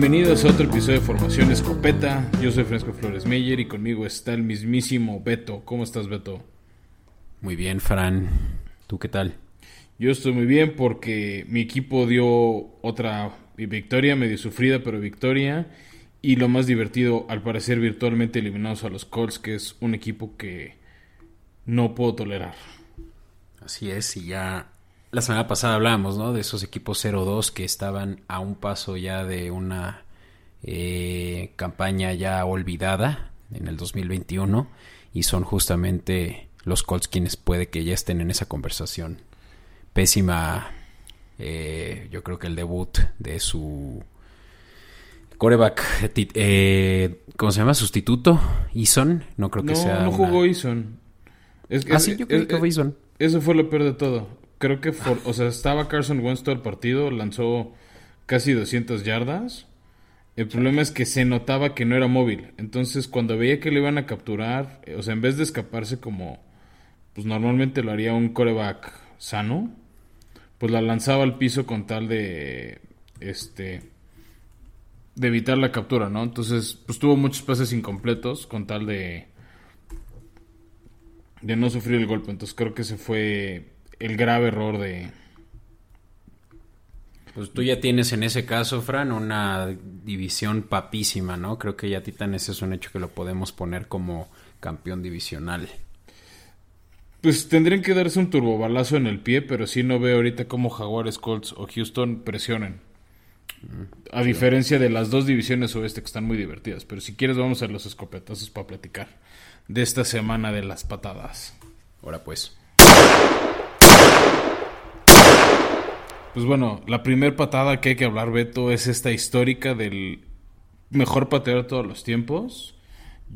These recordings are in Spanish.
Bienvenidos a otro episodio de Formación Escopeta. Yo soy Fresco Flores Meyer y conmigo está el mismísimo Beto. ¿Cómo estás, Beto? Muy bien, Fran. ¿Tú qué tal? Yo estoy muy bien porque mi equipo dio otra victoria, medio sufrida, pero victoria. Y lo más divertido, al parecer virtualmente eliminados a los Colts, que es un equipo que no puedo tolerar. Así es, y ya la semana pasada hablábamos, ¿no? De esos equipos 0-2 que estaban a un paso ya de una eh, campaña ya olvidada en el 2021 y son justamente los Colts quienes puede que ya estén en esa conversación. Pésima, eh, yo creo que el debut de su coreback, eh, ¿cómo se llama? Sustituto, Eason, no creo que sea. No jugó Eason. ah, sí, yo creo que fue Eason. Eso fue lo peor de todo. Creo que, o sea, estaba Carson Wentz todo el partido, lanzó casi 200 yardas. El problema es que se notaba que no era móvil. Entonces, cuando veía que le iban a capturar, o sea, en vez de escaparse como, pues normalmente lo haría un coreback sano, pues la lanzaba al piso con tal de, este, de evitar la captura, ¿no? Entonces, pues tuvo muchos pases incompletos con tal de, de no sufrir el golpe. Entonces creo que ese fue el grave error de... Pues tú ya tienes en ese caso, Fran, una división papísima, ¿no? Creo que ya Titanes es un hecho que lo podemos poner como campeón divisional. Pues tendrían que darse un turbobalazo en el pie, pero sí no veo ahorita cómo Jaguares, Colts o Houston presionen. A diferencia de las dos divisiones oeste que están muy divertidas. Pero si quieres vamos a los escopetazos para platicar de esta semana de las patadas. Ahora pues. Pues bueno, la primer patada que hay que hablar, Beto, es esta histórica del mejor pateador de todos los tiempos.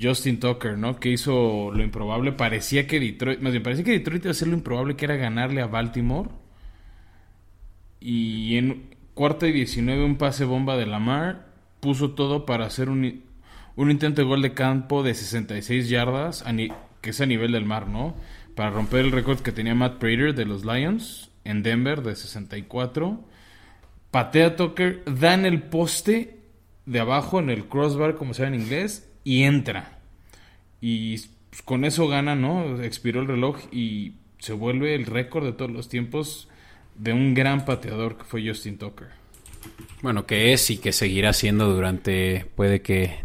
Justin Tucker, ¿no? Que hizo lo improbable. Parecía que Detroit, más bien, parecía que Detroit iba a hacer lo improbable que era ganarle a Baltimore. Y en cuarta y 19, un pase bomba de Lamar. Puso todo para hacer un, intento de gol de campo de 66 yardas, que es a nivel del mar, ¿no? Para romper el récord que tenía Matt Prater de los Lions en Denver de 64. Patea Tucker, da en el poste de abajo, en el crossbar, como se llama en inglés, y entra. Y pues, con eso gana, ¿no? Expiró el reloj y se vuelve el récord de todos los tiempos de un gran pateador que fue Justin Tucker. Bueno, que es y que seguirá siendo durante, puede que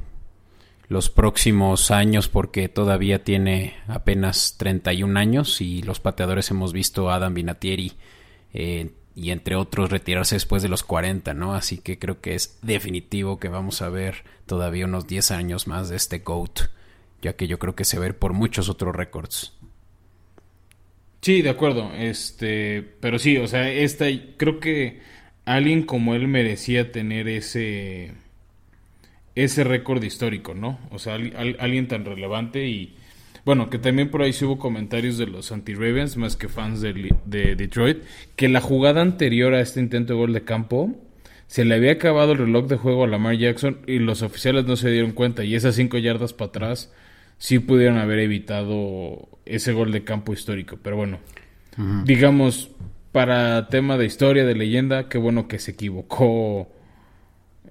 los próximos años porque todavía tiene apenas 31 años y los pateadores hemos visto a Adam Vinatieri eh, y entre otros retirarse después de los 40, ¿no? Así que creo que es definitivo que vamos a ver todavía unos 10 años más de este GOAT, ya que yo creo que se va a ver por muchos otros récords. Sí, de acuerdo, este, pero sí, o sea, esta, creo que alguien como él merecía tener ese ese récord histórico, ¿no? O sea, alguien tan relevante y bueno, que también por ahí sí hubo comentarios de los anti-Ravens, más que fans de, de, Detroit, que la jugada anterior a este intento de gol de campo se le había acabado el reloj de juego a Lamar Jackson y los oficiales no se dieron cuenta y esas cinco yardas para atrás sí pudieron haber evitado ese gol de campo histórico. Pero bueno, digamos, para tema de historia, de leyenda, qué bueno que se equivocó.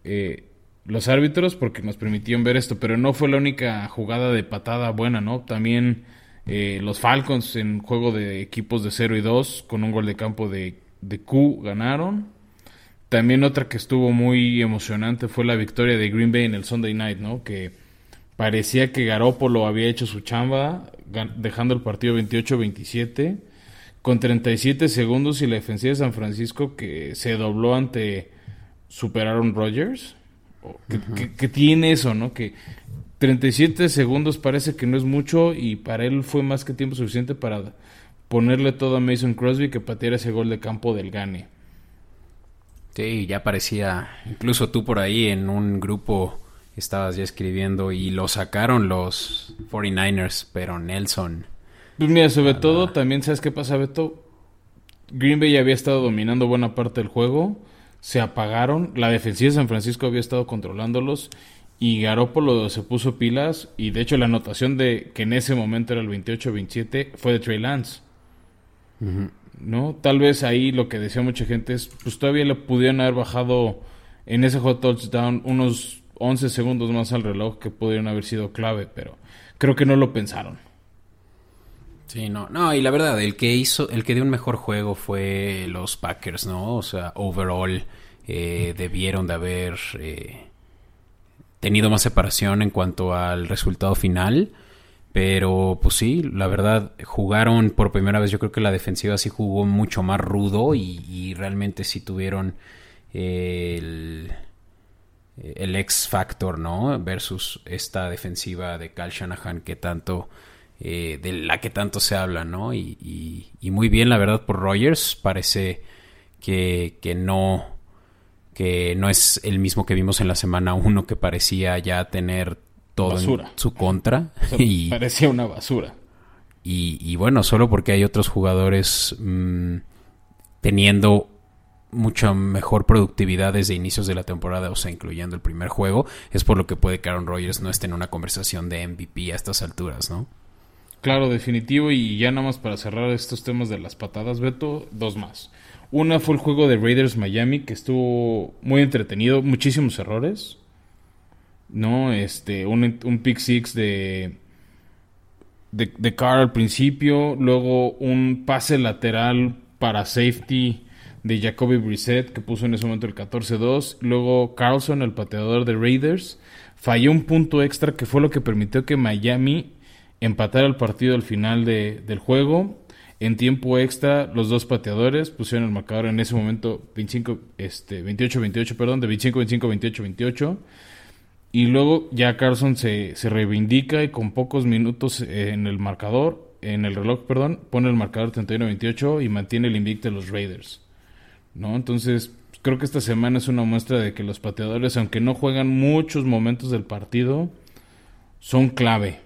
Eh, los árbitros porque nos permitieron ver esto, pero no fue la única jugada de patada buena, ¿no? También eh, los Falcons en juego de equipos de 0 y 2 con un gol de campo de, de Q ganaron. También otra que estuvo muy emocionante fue la victoria de Green Bay en el Sunday Night, ¿no? Que parecía que Garópolo había hecho su chamba, dejando el partido 28-27, con 37 segundos y la defensiva de San Francisco que se dobló ante superaron Rodgers que, tiene eso, ¿no? Que 37 segundos parece que no es mucho y para él fue más que tiempo suficiente para ponerle todo a Mason Crosby que pateara ese gol de campo del Gane. Sí, ya parecía, incluso tú por ahí en un grupo estabas ya escribiendo y lo sacaron los 49ers, pero Nelson. Pues mira, sobre todo también, ¿sabes qué pasa, Beto? Green Bay había estado dominando buena parte del juego se apagaron. La defensiva de San Francisco había estado controlándolos y Garópolo se puso pilas y de hecho la anotación de que en ese momento era el 28-27 fue de Trey Lance. ¿No? Tal vez ahí lo que decía mucha gente es, pues todavía le pudieron haber bajado en ese hot touchdown unos 11 segundos más al reloj que pudieron haber sido clave, pero creo que no lo pensaron. Sí, no, no, y la verdad, el que hizo, el que dio un mejor juego fue los Packers, ¿no? O sea, overall eh, debieron de haber eh, tenido más separación en cuanto al resultado final. Pero pues sí, la verdad, jugaron por primera vez. Yo creo que la defensiva sí jugó mucho más rudo y, realmente sí tuvieron el, el X Factor, ¿no? Versus esta defensiva de Cal Shanahan que tanto, eh, de la que tanto se habla, ¿no? Y, y, muy bien, la verdad, por Rogers. Parece que, que no que no es el mismo que vimos en la semana 1 que parecía ya tener todo en su contra. y, parecía una basura. Y, bueno, solo porque hay otros jugadores mm, teniendo mucha mejor productividad desde inicios de la temporada, o sea, incluyendo el primer juego, es por lo que puede que Aaron Rodgers no esté en una conversación de MVP a estas alturas, ¿no? Claro, definitivo, y ya nada más para cerrar estos temas de las patadas, Beto, dos más. Una fue el juego de Raiders Miami, que estuvo muy entretenido, muchísimos errores. ¿No? Este, un, pick six de, de, de Carr al principio, luego un pase lateral para safety de Jacoby Brissett, que puso en ese momento el 14-2. Luego Carlson, el pateador de Raiders, falló un punto extra que fue lo que permitió que Miami empatara el partido al final de, del juego. En tiempo extra, los dos pateadores pusieron el marcador en ese momento 25, este, 28-28, perdón, de 25-25, 28-28. Y luego ya Carson se, se, reivindica y con pocos minutos en el marcador, en el reloj, perdón, pone el marcador 31-28 y mantiene el invicto de los Raiders. ¿No? Entonces, creo que esta semana es una muestra de que los pateadores, aunque no juegan muchos momentos del partido, son clave.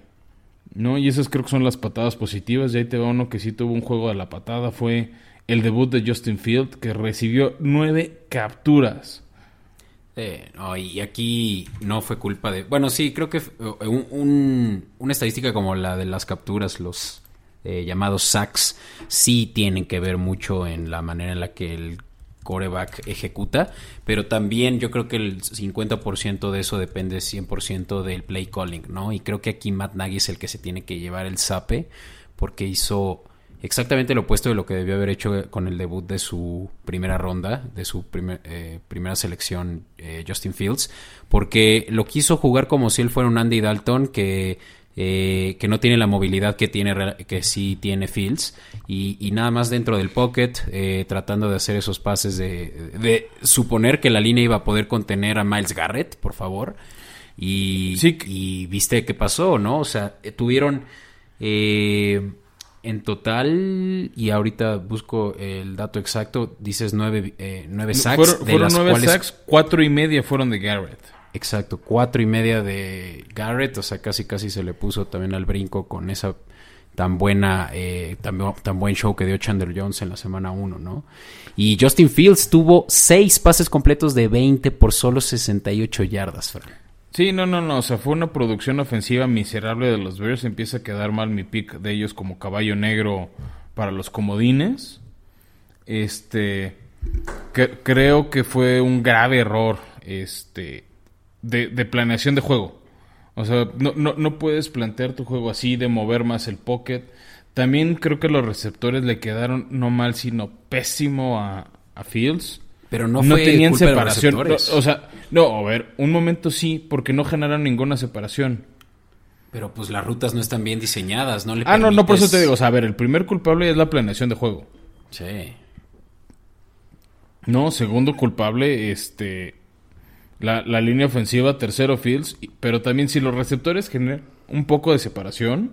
¿No? Y esas creo que son las patadas positivas. Y ahí te va uno que sí tuvo un juego de la patada. Fue el debut de Justin Field, que recibió nueve capturas. Eh, y aquí no fue culpa de... Bueno, sí, creo que eh, un, una estadística como la de las capturas, los eh, llamados sacks, sí tienen que ver mucho en la manera en la que el coreback ejecuta, pero también yo creo que el 50% de eso depende 100% del play calling, ¿no? Y creo que aquí Matt Nagy es el que se tiene que llevar el sape porque hizo exactamente lo opuesto de lo que debió haber hecho con el debut de su primera ronda, de su eh, primera selección eh, Justin Fields, porque lo quiso jugar como si él fuera un Andy Dalton que eh, que no tiene la movilidad que tiene que sí tiene Fields y, nada más dentro del pocket eh, tratando de hacer esos pases de, suponer que la línea iba a poder contener a Miles Garrett por favor y, y viste qué pasó no o sea eh, tuvieron en total, y ahorita busco el dato exacto, dices nueve, nueve sacks. Fueron, nueve sacks, cuatro y media fueron de Garrett. Exacto, cuatro y media de Garrett, o sea, casi casi se le puso también al brinco con esa tan buena, eh, tan, buen show que dio Chandler Jones en la semana 1, ¿no? Y Justin Fields tuvo seis pases completos de 20 por solo 68 yardas, Fran. Sí, no, no, no, o sea, fue una producción ofensiva miserable de los Bears, empieza a quedar mal mi pick de ellos como caballo negro para los comodines. Este, creo que fue un grave error, este, de, planeación de juego. O sea, no, no, no, puedes plantear tu juego así, de mover más el pocket. También creo que los receptores le quedaron no mal, sino pésimo a, a Fields. Pero no, fue tenían separación. o sea, no, a ver, un momento sí, porque no generaron ninguna separación. Pero pues las rutas no están bien diseñadas, ¿no? Le ah, no, no, por eso te digo. O sea, a ver, el primer culpable es la planeación de juego. Sí. No, segundo culpable, este la, la línea ofensiva, tercero Fields, pero también si los receptores generan un poco de separación,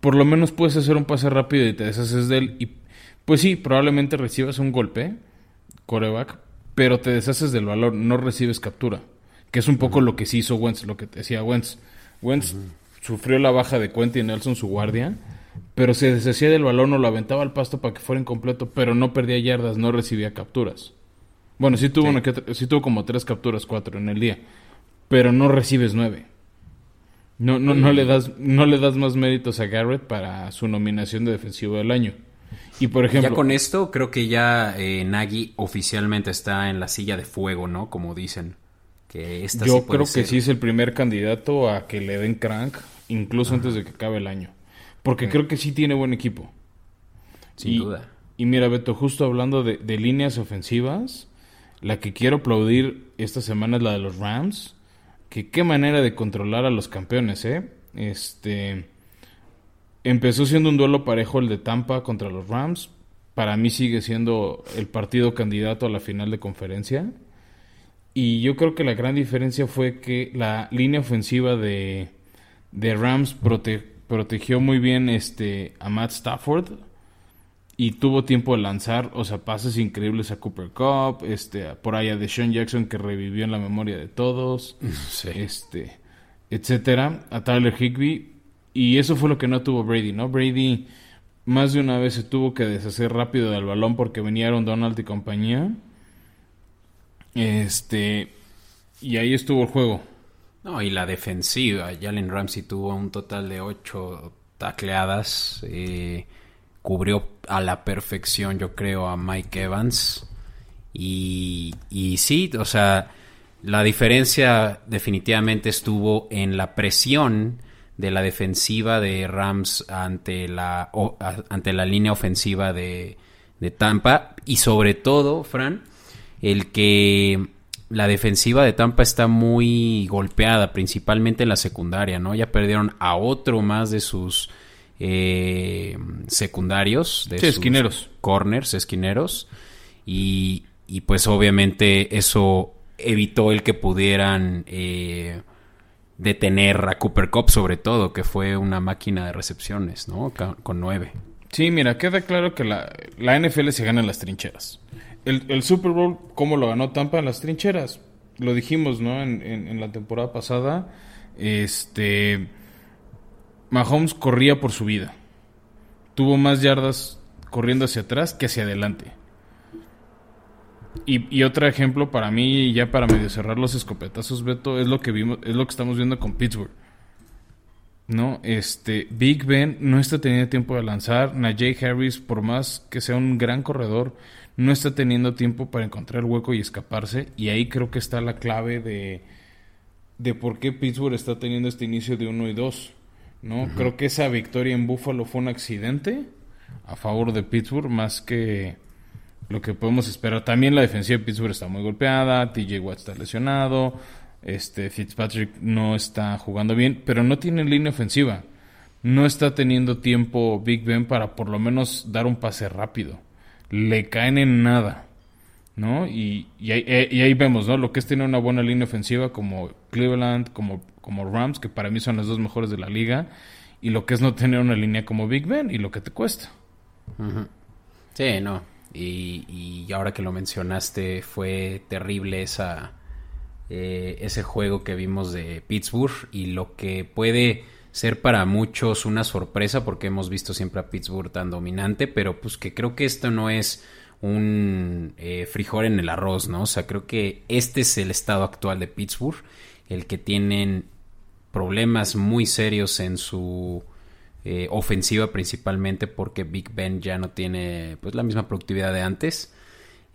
por lo menos puedes hacer un pase rápido y te deshaces de él. Y pues sí, probablemente recibas un golpe, coreback, pero te deshaces del valor, no recibes captura. Que es un poco lo que sí hizo Wentz, lo que te decía Wentz. Wentz sufrió la baja de Quentin y Nelson, su guardia, pero se deshacía del balón o lo aventaba al pasto para que fuera incompleto, pero no perdía yardas, no recibía capturas. Bueno, sí tuvo, tuvo como tres capturas, cuatro en el día. Pero no recibes nueve. No, no, no, le das, no le das más méritos a Garrett para su nominación de defensivo del año. Y por ejemplo... Ya con esto creo que ya eh, Nagy oficialmente está en la silla de fuego, ¿no? Como dicen. Que esta yo creo que sí es el primer candidato a que le den crank, incluso antes de que acabe el año. Porque creo que sí tiene buen equipo. Sin duda. Y mira, Beto, justo hablando de, de líneas ofensivas, la que quiero aplaudir esta semana es la de los Rams. Que qué manera de controlar a los campeones, ¿eh? Este. Empezó siendo un duelo parejo el de Tampa contra los Rams. Para mí sigue siendo el partido candidato a la final de conferencia. Y yo creo que la gran diferencia fue que la línea ofensiva de, de Rams protegió muy bien este, a Matt Stafford y tuvo tiempo de lanzar, o sea, pases increíbles a Cooper Cup, este, por ahí a Deshaun Jackson que revivió en la memoria de todos, este, etcétera, a Tyler Higby, y eso fue lo que no tuvo Brady, ¿no? Brady más de una vez se tuvo que deshacer rápido del balón porque venían Donald y compañía. Este, y ahí estuvo el juego. No, y la defensiva, Jalen Ramsey tuvo un total de ocho tacleadas, eh, cubrió a la perfección, yo creo, a Mike Evans. Y, y sí, o sea, la diferencia definitivamente estuvo en la presión de la defensiva de Rams ante la, ante la línea ofensiva de, de Tampa. Y sobre todo, Fran, el que la defensiva de Tampa está muy golpeada, principalmente en la secundaria, ¿no? Ya perdieron a otro más de sus eh, secundarios, de esquineros. corners, esquineros, y, y, pues obviamente eso evitó el que pudieran eh, detener a Cooper Cup sobre todo, que fue una máquina de recepciones, ¿no? Con nueve. Sí, mira, queda claro que la, la NFL se gana en las trincheras. El, el, Super Bowl, ¿cómo lo ganó Tampa en las trincheras? Lo dijimos, ¿no? En, en, en la temporada pasada. Este Mahomes corría por su vida. Tuvo más yardas corriendo hacia atrás que hacia adelante. Y, otro ejemplo para mí, ya para medio cerrar los escopetazos, Beto, es lo que vimos, es lo que estamos viendo con Pittsburgh. ¿No? Este, Big Ben no está teniendo tiempo de lanzar. Najee Harris, por más que sea un gran corredor, no está teniendo tiempo para encontrar el hueco y escaparse. Y ahí creo que está la clave de, de por qué Pittsburgh está teniendo este inicio de 1 y 2. ¿No? Creo que esa victoria en Buffalo fue un accidente a favor de Pittsburgh más que lo que podemos esperar. También la defensiva de Pittsburgh está muy golpeada, TJ Watt está lesionado, este Fitzpatrick no está jugando bien, pero no tiene línea ofensiva. No está teniendo tiempo Big Ben para por lo menos dar un pase rápido. Le caen en nada. ¿no? Y, y, ahí, eh, y, ahí, vemos, ¿no? Lo que es tener una buena línea ofensiva como Cleveland, como, como Rams, que para mí son las dos mejores de la liga, y lo que es no tener una línea como Big Ben y lo que te cuesta. Sí, no. Y, y, ahora que lo mencionaste, fue terrible esa, eh, ese juego que vimos de Pittsburgh y lo que puede ser para muchos una sorpresa porque hemos visto siempre a Pittsburgh tan dominante, pero pues que creo que esto no es un eh, frijol en el arroz, ¿no? O sea, creo que este es el estado actual de Pittsburgh, el que tienen problemas muy serios en su eh, ofensiva principalmente porque Big Ben ya no tiene pues la misma productividad de antes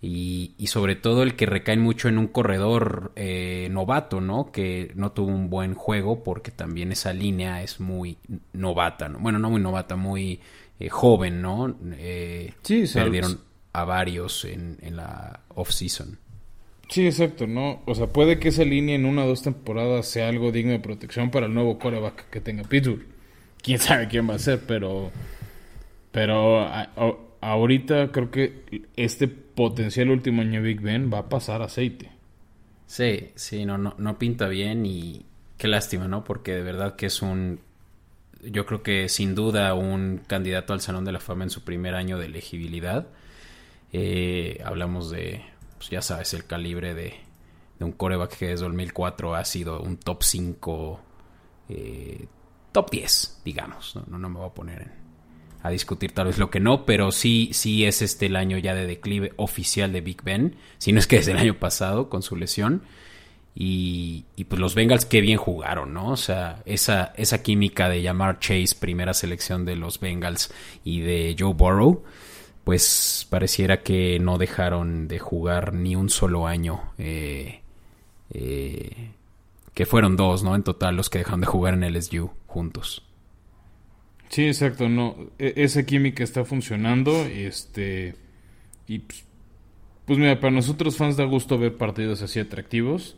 y, sobre todo el que recae mucho en un corredor eh, novato, ¿no? Que no tuvo un buen juego porque también esa línea es muy novata, ¿no? Bueno, no muy novata, muy joven, ¿no? sí, perdieron a varios en, en la off-season. Sí, exacto, ¿no? O sea, puede que esa línea en una o dos temporadas sea algo digno de protección para el nuevo coreback que tenga Pittsburgh. Quién sabe quién va a ser, pero. Pero ahorita creo que este potencial último año Big Ben va a pasar aceite. Sí, sí, no, no, no pinta bien y qué lástima, ¿no? Porque de verdad que es un. Yo creo que sin duda un candidato al Salón de la Fama en su primer año de elegibilidad. Eh, hablamos de, pues ya sabes, el calibre de, un coreback que desde 2004 ha sido un top 5, eh, top 10, digamos. No, no, me voy a poner a discutir tal vez lo que no, pero sí, sí es este el año ya de declive oficial de Big Ben, si no es que es el año pasado con su lesión. Y, pues los Bengals qué bien jugaron, ¿no? O sea, esa, esa química de llamar Chase primera selección de los Bengals y de Joe Burrow, pues pareciera que no dejaron de jugar ni un solo año. Eh, eh, que fueron dos, ¿no? En total los que dejaron de jugar en LSU juntos. Sí, exacto, no. E, esa química está funcionando. Este. Y pues, pues mira, para nosotros fans da gusto ver partidos así atractivos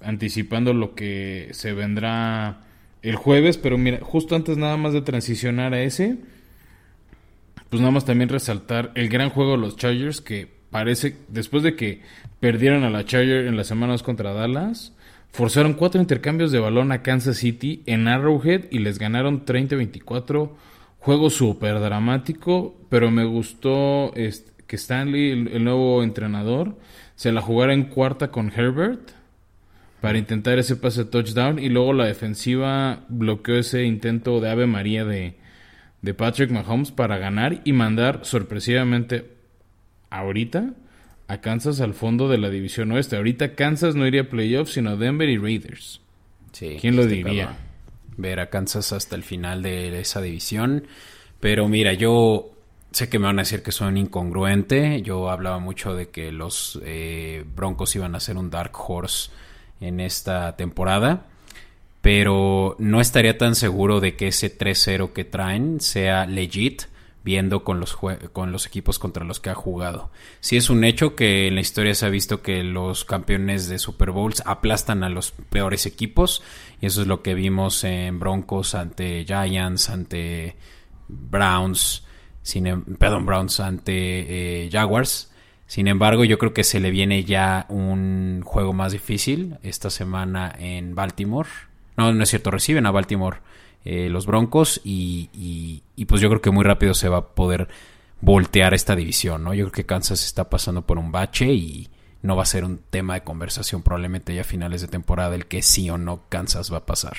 anticipando lo que se vendrá el jueves, pero mira, justo antes nada más de transicionar a ese, pues nada más también resaltar el gran juego de los Chargers que parece, después de que perdieron a la Charger en las semanas contra Dallas, forzaron cuatro intercambios de balón a Kansas City en Arrowhead y les ganaron 30-24. Juego súper dramático, pero me gustó que Stanley, el nuevo entrenador, se la jugara en cuarta con Herbert para intentar ese pase touchdown y luego la defensiva bloqueó ese intento de Ave María de, de Patrick Mahomes para ganar y mandar sorpresivamente ahorita a Kansas al fondo de la división oeste. Ahorita Kansas no iría a playoffs sino Denver y Raiders. Sí, ¿Quién lo diría? Ver a Kansas hasta el final de esa división. Pero mira, yo sé que me van a decir que son incongruente. Yo hablaba mucho de que los eh, Broncos iban a ser un Dark Horse en esta temporada. Pero no estaría tan seguro de que ese 3-0 que traen sea legit viendo con los, con los equipos contra los que ha jugado. Si es un hecho que en la historia se ha visto que los campeones de Super Bowls aplastan a los peores equipos. Y eso es lo que vimos en Broncos ante Giants, ante Browns, sin, em, perdón, Browns ante eh, Jaguars. Sin embargo, yo creo que se le viene ya un juego más difícil esta semana en Baltimore. No, no es cierto, reciben a Baltimore eh, los Broncos y, pues yo creo que muy rápido se va a poder voltear esta división, ¿no? Yo creo que Kansas está pasando por un bache y no va a ser un tema de conversación probablemente ya a finales de temporada el que sí o no Kansas va a pasar.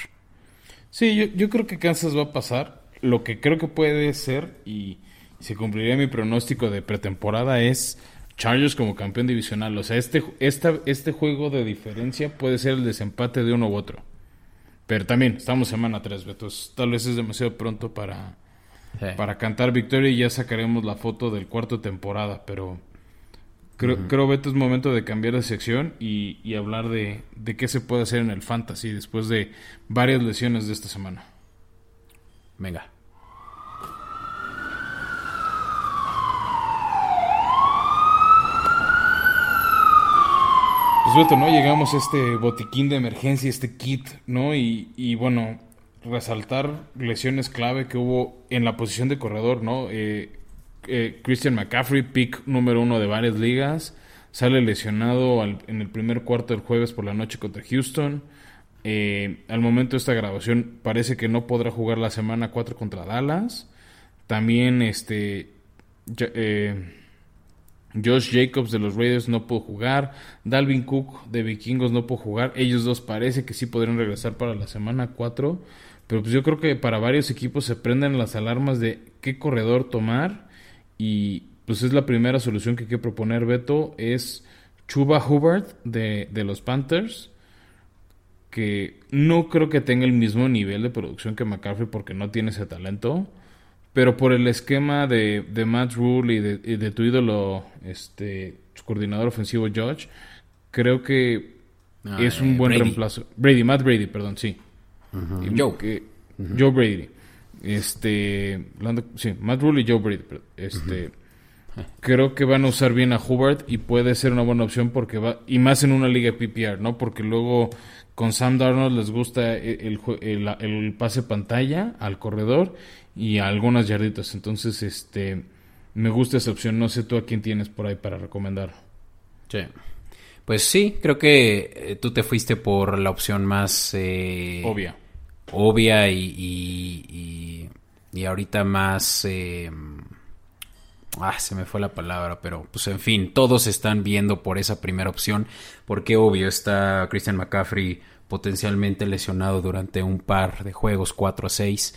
Sí, yo, yo creo que Kansas va a pasar. Lo que creo que puede ser y se cumpliría mi pronóstico de pretemporada es Chargers como campeón divisional. O sea, este, esta, este juego de diferencia puede ser el desempate de uno u otro. Pero también, estamos semana 3, Beto. Tal vez es demasiado pronto para, para cantar victoria y ya sacaremos la foto del cuarto temporada. Pero creo, creo Beto, es momento de cambiar de sección y, y hablar de, de qué se puede hacer en el fantasy después de varias lesiones de esta semana. Venga. ¿No? Llegamos a este botiquín de emergencia, este kit, ¿no? Y, bueno, resaltar lesiones clave que hubo en la posición de corredor, ¿no? Eh, eh, Christian McCaffrey, pick número uno de varias ligas, sale lesionado en el primer cuarto del jueves por la noche contra Houston. Eh, al momento de esta grabación parece que no podrá jugar la semana 4 contra Dallas. También este... Josh Jacobs de los Raiders no pudo jugar. Dalvin Cook de Vikingos no pudo jugar. Ellos dos parece que sí podrían regresar para la semana 4. Pero pues yo creo que para varios equipos se prenden las alarmas de qué corredor tomar. Y pues es la primera solución que hay que proponer Beto. Es Chuba Hubbard de, de los Panthers. Que no creo que tenga el mismo nivel de producción que McCaffrey porque no tiene ese talento. Pero por el esquema de, de Matt Rule y de, tu ídolo, este, coordinador ofensivo George, creo que ah, es un buen reemplazo. Brady, Matt Brady, perdón, sí. Joe. Joe Brady. Este, sí, Matt Rule y Joe Brady. Este, creo que van a usar bien a Hubbard y puede ser una buena opción porque va, y más en una liga PPR, ¿no? Porque luego con Sam Darnold les gusta el, el, el pase pantalla al corredor y algunas yarditas. Entonces, este, me gusta esa opción. No sé tú a quién tienes por ahí para recomendar. Sí. Pues sí, creo que eh, tú te fuiste por la opción más... Eh, obvia. Obvia y, y, ahorita más... Eh, ah, se me fue la palabra, pero pues en fin, todos están viendo por esa primera opción, porque obvio está Christian McCaffrey potencialmente lesionado durante un par de juegos, 4 a 6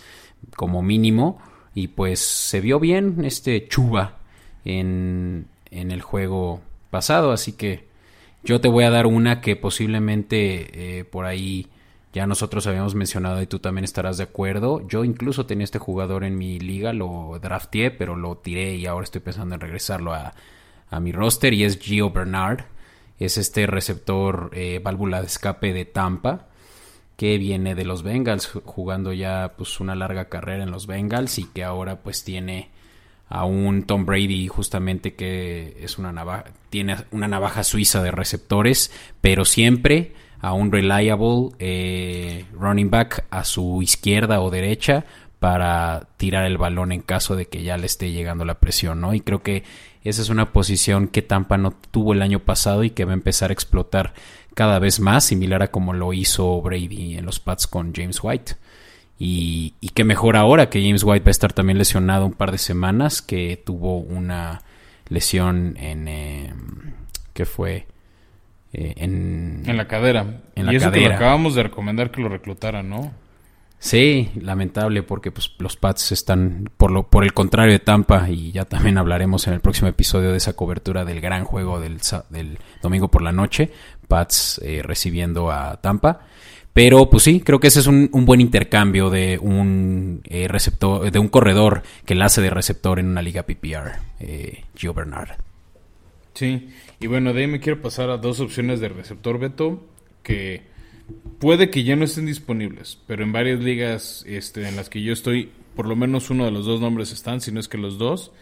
como mínimo. Y pues se vio bien este Chuba en, en el juego pasado. Así que Yo te voy a dar una que posiblemente eh, por ahí ya nosotros habíamos mencionado y tú también estarás de acuerdo. Yo incluso tenía este jugador en mi liga, lo drafteé, pero lo tiré y ahora estoy pensando en regresarlo a, mi roster y es Gio Bernard. Es este receptor eh, válvula de escape de Tampa que viene de los Bengals jugando ya pues una larga carrera en los Bengals y que ahora pues tiene a un Tom Brady justamente que es una navaja tiene una navaja suiza de receptores pero siempre a un reliable eh, running back a su izquierda o derecha para tirar el balón en caso de que ya le esté llegando la presión, ¿no? Y creo que esa es una posición que Tampa no tuvo el año pasado y que va a empezar a explotar cada vez más, similar a como lo hizo Brady en los Pats con James White. Y, y que mejor ahora que James White va a estar también lesionado un par de semanas, que tuvo una lesión en... Eh, que fue? Eh, en, la cadera. En y eso que lo acabamos de recomendar que lo reclutaran, ¿no? Sí, lamentable porque pues, los Pats están por lo por el contrario de Tampa y ya también hablaremos en el próximo episodio de esa cobertura del gran juego del, del domingo por la noche, Pats eh, recibiendo a Tampa. Pero pues sí, creo que ese es un, buen intercambio de un eh, receptor, de un corredor que la hace de receptor en una liga PPR, Gio Bernard. Sí, y bueno, de ahí me quiero pasar a dos opciones de receptor Beto que puede que ya no estén disponibles, pero en varias ligas este, en las que yo estoy, por lo menos uno de los dos nombres están, si no es que los dos.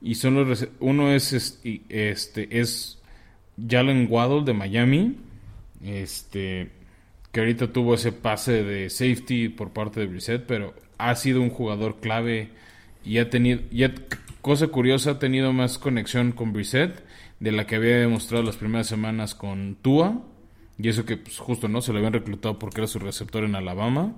Y son los uno es este es Jalen Waddle de Miami, este que ahorita tuvo ese pase de safety por parte de Brissett, pero ha sido un jugador clave y ha tenido ya cosa curiosa ha tenido más conexión con Brissett de la que había demostrado las primeras semanas con Tua. Y eso que pues, justo no se lo habían reclutado porque era su receptor en Alabama.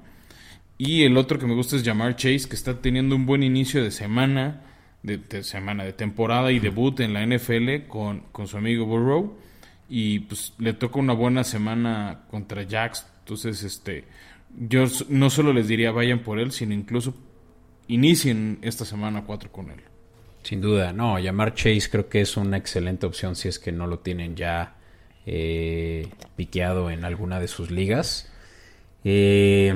Y el otro que me gusta es Jamar Chase, que está teniendo un buen inicio de semana, de, semana, de temporada y debut en la NFL con, con, su amigo Burrow. Y pues le toca una buena semana contra Jax. Entonces, este, yo no solo les diría vayan por él, sino incluso inicien esta semana 4 con él. Sin duda, no, llamar Chase creo que es una excelente opción si es que no lo tienen ya eh, piqueado en alguna de sus ligas. Eh,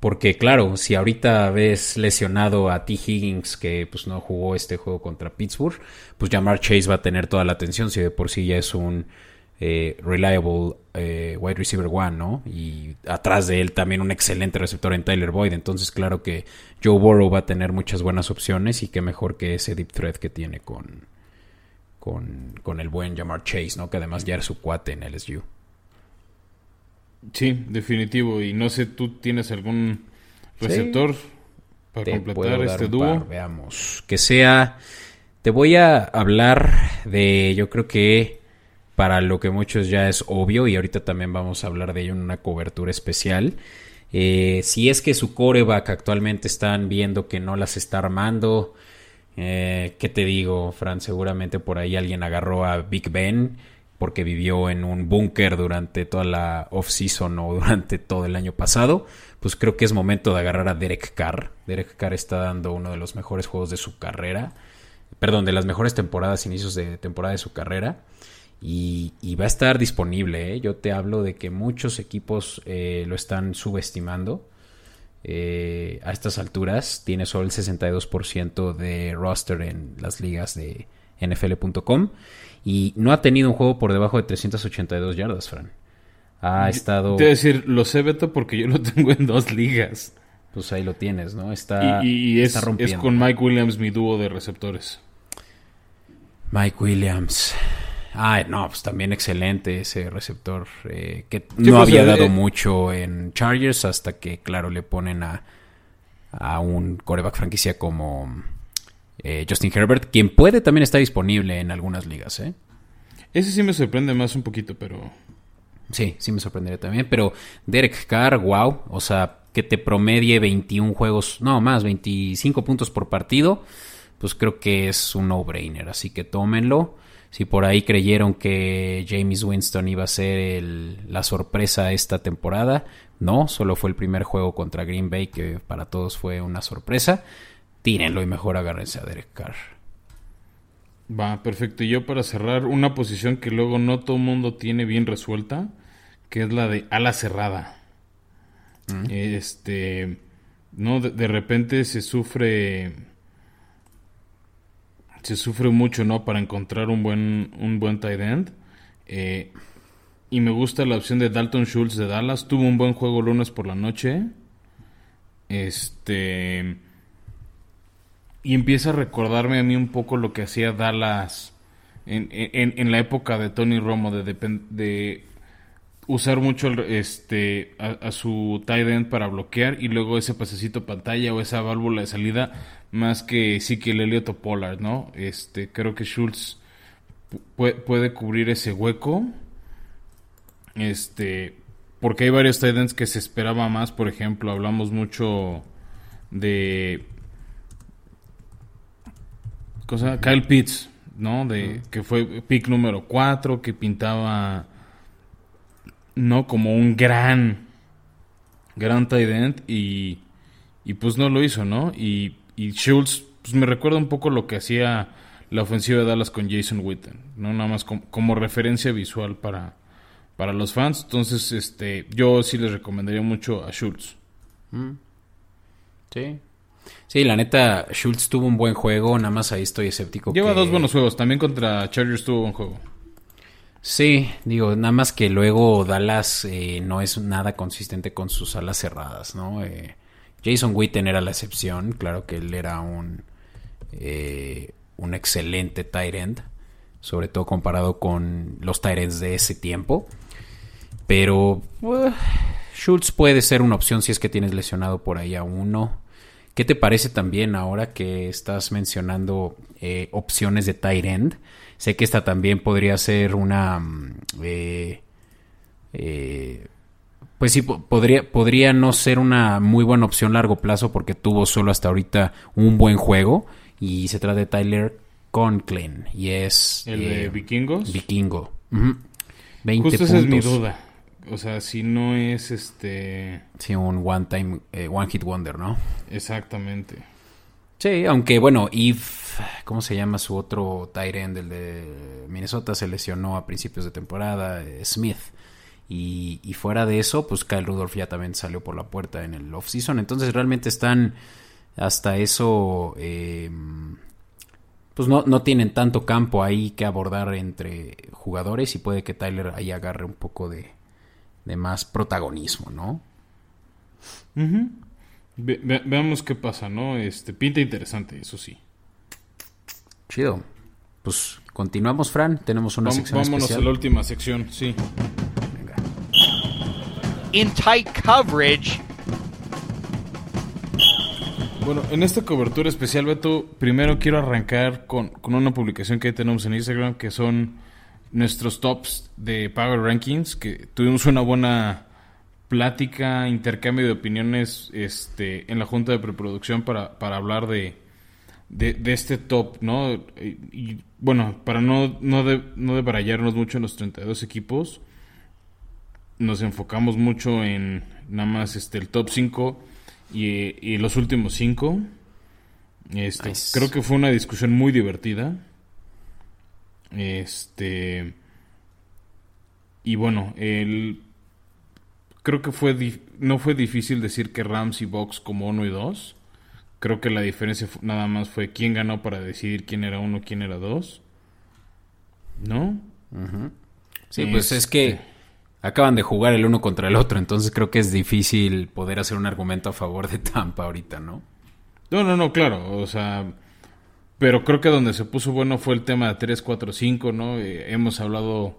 porque claro, si ahorita ves lesionado a T. Higgins que pues no jugó este juego contra Pittsburgh, pues llamar Chase va a tener toda la atención si de por sí ya es un eh, reliable eh, wide receiver one, ¿no? Y atrás de él también un excelente receptor en Tyler Boyd. Entonces, claro que Joe Burrow va a tener muchas buenas opciones y que mejor que ese deep threat que tiene con, con, el buen Jamar Chase, ¿no? Que además ya es su cuate en LSU. Sí, definitivo. Y no sé, ¿tú tienes algún receptor para completar este dúo? Veamos. Que sea. Te voy a hablar de. Yo creo que para lo que muchos ya es obvio y ahorita también vamos a hablar de ello en una cobertura especial. Eh, si es que su coreback actualmente están viendo que no las está armando, eh, ¿qué te digo, Fran? Seguramente por ahí alguien agarró a Big Ben porque vivió en un búnker durante toda la off-season o durante todo el año pasado. Pues creo que es momento de agarrar a Derek Carr. Derek Carr está dando uno de los mejores juegos de su carrera. Perdón, de las mejores temporadas, inicios de temporada de su carrera. Y, va a estar disponible. ¿eh? Yo te hablo de que muchos equipos eh, lo están subestimando. Eh, a estas alturas tiene solo el 62% de roster en las ligas de NFL.com y no ha tenido un juego por debajo de 382 yardas, Fran. Ha estado. Te decir, lo sé, Beto, porque yo lo tengo en dos ligas. Pues ahí lo tienes, ¿no? Está, y, es, es con Mike Williams mi dúo de receptores. Mike Williams. Ah, no, pues también excelente ese receptor eh, que no pues, había dado mucho en Chargers hasta que, claro, le ponen a, a un coreback franquicia como eh, Justin Herbert, quien puede también estar disponible en algunas ligas, ¿eh? Ese sí me sorprende más un poquito, pero... Sí, sí me sorprendería también, pero Derek Carr, wow, o sea, que te promedie 21 juegos, no, más, 25 puntos por partido, pues creo que es un no-brainer, así que tómenlo. Si por ahí creyeron que James Winston iba a ser la sorpresa esta temporada, no, solo fue el primer juego contra Green Bay que para todos fue una sorpresa. Tírenlo y mejor agárrense a Derek Carr. Va, perfecto. Y yo para cerrar, una posición que luego no todo el mundo tiene bien resuelta, que es la de ala cerrada. Mm. Este, no, de, repente se sufre, se sufre mucho, ¿no? Para encontrar un buen, un buen tight end. Eh, y me gusta la opción de Dalton Schultz de Dallas. Tuvo un buen juego lunes por la noche. Este. Y empieza a recordarme a mí un poco lo que hacía Dallas en, la época de Tony Romo, de, usar mucho este, a, su tight end para bloquear y luego ese pasecito pantalla o esa válvula de salida, más que sí que el Elliot Pollard, ¿no? Este, creo que Schultz puede cubrir ese hueco. Este, porque hay varios Titans que se esperaba más, por ejemplo, hablamos mucho de cosa Kyle Pitts, ¿no? De que fue pick número 4, que pintaba no como un gran gran tight y y pues no lo hizo, ¿no? Y y Schultz pues me recuerda un poco lo que hacía la ofensiva de Dallas con Jason Witten, no nada más como referencia visual para para los fans. Entonces, este, yo sí les recomendaría mucho a Schultz. Mm. Sí. Sí, la neta, Schultz tuvo un buen juego, nada más ahí estoy escéptico. Lleva dos buenos juegos, también contra Chargers tuvo un juego. Sí, digo, nada más que luego Dallas eh, no es nada consistente con sus alas cerradas, ¿no? Eh, Jason Witten era la excepción, claro que él era un, eh, un excelente tight end, sobre todo comparado con los tight ends de ese tiempo. Pero uh, Schultz puede ser una opción si es que tienes lesionado por ahí a uno. ¿Qué te parece también ahora que estás mencionando eh, opciones de tight end? Sé que esta también podría ser una... Mm, eh, eh, pues sí, podría, podría no ser una muy buena opción a largo plazo porque tuvo solo hasta ahorita un buen juego. Y se trata de Tyler Conklin. Y es... ¿El de Vikingos? Vikingo. 20 Justo esa es mi duda. O sea, si no es este. Sí, un one time, eh, one hit wonder, ¿no? Exactamente. Sí, aunque bueno, If, ¿cómo se llama su otro tight end, el de Minnesota? Se lesionó a principios de temporada, eh, Smith. Y, y, fuera de eso, pues Kyle Rudolph ya también salió por la puerta en el off-season. Entonces realmente están hasta eso. Eh, pues no, no tienen tanto campo ahí que abordar entre jugadores y puede que Tyler ahí agarre un poco de, de más protagonismo, ¿no? veamos qué pasa, ¿no? Este, pinta interesante, eso sí. Chido. Pues continuamos, Fran. Tenemos una sección Vámonos a la última sección, sí. Venga. In tight coverage. Bueno, en esta cobertura especial, Beto, primero quiero arrancar con, con una publicación que tenemos en Instagram que son nuestros tops de Power Rankings, que tuvimos una buena plática, intercambio de opiniones este, en la junta de preproducción para, para hablar de, de, este top, ¿no? Y, bueno, para no, no, de, no debrayarnos mucho en los 32 equipos, nos enfocamos mucho en nada más este, el top 5 y, los últimos 5. Este, Creo que fue una discusión muy divertida. Este. Y bueno. Creo que fue no fue difícil decir que Rams y Box como 1 y 2. Creo que la diferencia nada más fue quién ganó para decidir quién era uno, quién era dos. ¿No? Sí, pues es que este. acaban de jugar el uno contra el otro, entonces creo que es difícil poder hacer un argumento a favor de Tampa ahorita, ¿no? No, no, no, claro. O sea, pero creo que donde se puso bueno fue el tema de 3, 4, 5, ¿no? Eh, hemos hablado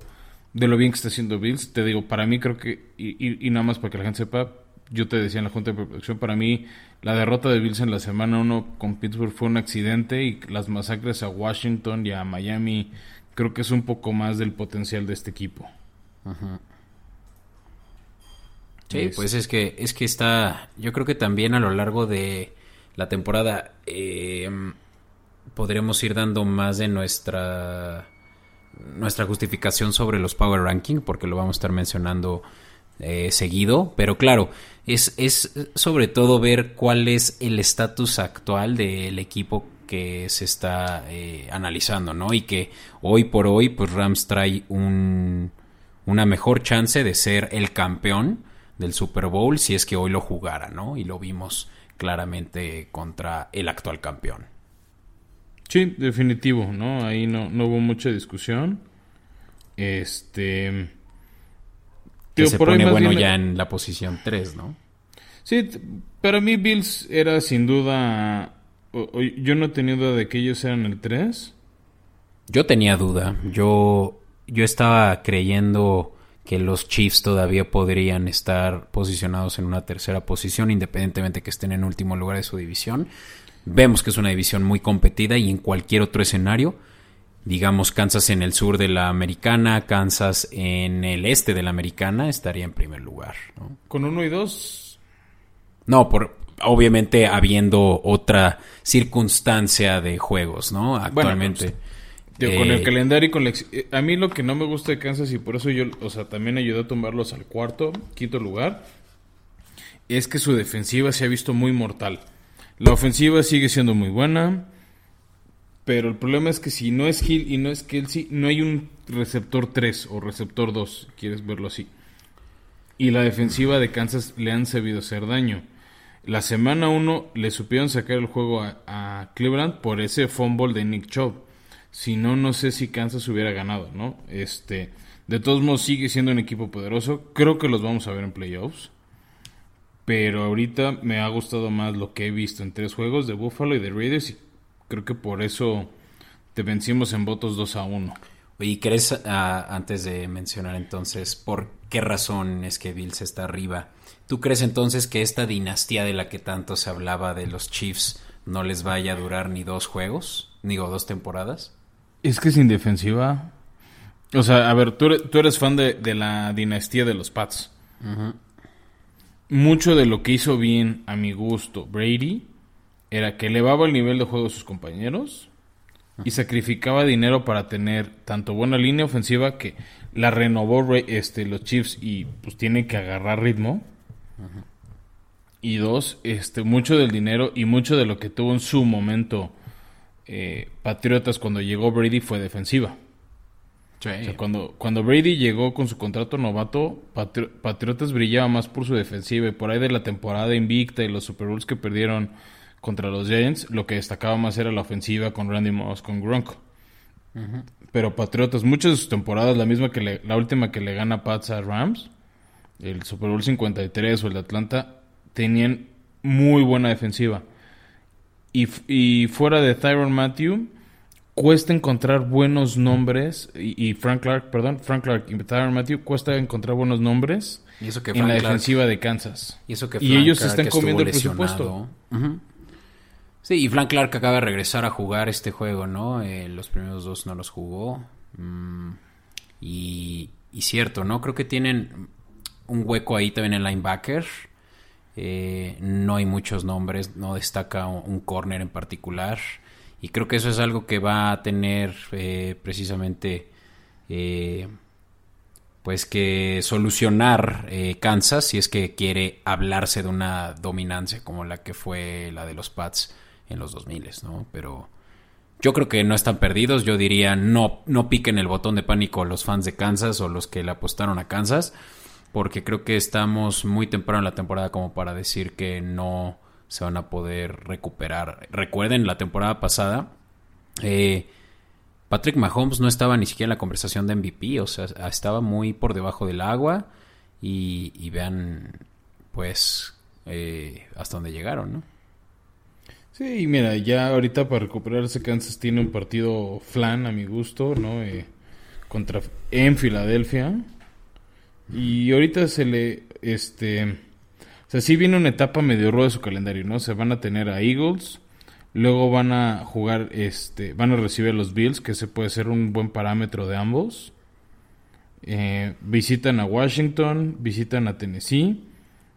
de lo bien que está haciendo Bills. Te digo, para mí creo que, y, y, nada más para que la gente sepa, yo te decía en la Junta de Producción, para mí la derrota de Bills en la semana 1 con Pittsburgh fue un accidente y las masacres a Washington y a Miami creo que es un poco más del potencial de este equipo. Ajá. Sí, pues es que, es que está, yo creo que también a lo largo de la temporada, eh, podríamos ir dando más de nuestra nuestra justificación sobre los Power Ranking, porque lo vamos a estar mencionando eh, seguido, pero claro, es, es sobre todo ver cuál es el estatus actual del equipo que se está eh, analizando, ¿no? Y que hoy por hoy, pues Rams trae un, una mejor chance de ser el campeón del Super Bowl si es que hoy lo jugara, ¿no? Y lo vimos claramente contra el actual campeón. Sí, definitivo, ¿no? Ahí no, no hubo mucha discusión. Este. Que se pone bueno ya en la posición 3, ¿no? Sí, para mí Bills era sin duda... yo no tenía duda de que ellos eran el 3. Yo tenía duda. Yo, yo estaba creyendo que los Chiefs todavía podrían estar posicionados en una tercera posición, independientemente que estén en último lugar de su división. Vemos que es una división muy competida y en cualquier otro escenario, digamos Kansas en el sur de la americana, Kansas en el este de la americana, estaría en primer lugar. Con uno y dos no, por obviamente habiendo otra circunstancia de juegos, ¿no? Actualmente. Pues, con el eh, calendario y con la eh, a mí lo que no me gusta de Kansas y por eso yo, o sea, también ayudé a tumbarlos al cuarto, quinto lugar, es que su defensiva se ha visto muy mortal. La ofensiva sigue siendo muy buena, pero el problema es que si no es Hill y no es Kelsey, no hay un receptor 3 o receptor 2, quieres verlo así. Y la defensiva de Kansas le han sabido hacer daño. La semana 1 le supieron sacar el juego a, Cleveland por ese fumble de Nick Chubb. Si no, no sé si Kansas hubiera ganado, ¿no? Este, de todos modos sigue siendo un equipo poderoso. Creo que los vamos a ver en playoffs. Pero ahorita me ha gustado más lo que he visto en tres juegos de Buffalo y de Raiders. Y creo que por eso te vencimos en votos 2 a 1. ¿Y crees, ah, antes de mencionar entonces, por qué razón es que Bills está arriba? ¿Tú crees entonces que esta dinastía de la que tanto se hablaba de los Chiefs no les vaya a durar ni dos juegos, ni dos temporadas? Es que sin defensiva. O sea, a ver, tú eres, fan de, la dinastía de los Pats. Mucho de lo que hizo bien, a mi gusto, Brady, era que elevaba el nivel de juego de sus compañeros y sacrificaba dinero para tener tanto buena línea ofensiva que la renovó este, los Chiefs y pues tiene que agarrar ritmo y dos, este, mucho del dinero y mucho de lo que tuvo en su momento eh, Patriotas cuando llegó Brady fue defensiva. Cuando, cuando Brady llegó con su contrato novato, Patriotas brillaba más por su defensiva. Y por ahí de la temporada invicta y los Super Bowls que perdieron contra los Giants, lo que destacaba más era la ofensiva con Randy Moss, con Gronk. Pero Patriotas, muchas de sus temporadas, la misma que la última que le gana Pats a Rams, el Super Bowl 53 o el de Atlanta, tenían muy buena defensiva. Y, fuera de Tyron Matthew, cuesta encontrar buenos nombres. Y, Frank Clark, perdón, Frank Clark y Tyron Matthew, cuesta encontrar buenos nombres en la defensiva de Kansas. Y, eso que y ellos están comiendo el presupuesto. Sí, y Frank Clark acaba de regresar a jugar este juego, ¿no? Eh, los primeros dos no los jugó. Mm, y, y cierto, ¿no? Creo que tienen un hueco ahí también en linebacker. Eh, no hay muchos nombres, no destaca un corner en particular. Y creo que eso es algo que va a tener eh, precisamente eh, pues que solucionar Kansas si es que quiere hablarse de una dominancia como la que fue la de los Pats en los 2000, ¿no? Pero yo creo que no están perdidos. Yo diría no, no piquen el botón de pánico los fans de Kansas o los que le apostaron a Kansas porque creo que estamos muy temprano en la temporada como para decir que no se van a poder recuperar. Recuerden, la temporada pasada, eh, Patrick Mahomes no estaba ni siquiera en la conversación de MVP, o sea, estaba muy por debajo del agua y, vean, pues, eh, hasta dónde llegaron, ¿no? Sí, mira, ya ahorita para recuperarse Kansas tiene un partido flan a mi gusto, ¿no? Eh, contra en Filadelfia. Y ahorita se le, este, sea, sí viene una etapa medio ruda de su calendario, ¿no? Se van a tener a Eagles, luego van a jugar, este, van a recibir a los Bills, que se puede ser un buen parámetro de ambos. Eh, visitan a Washington, visitan a Tennessee.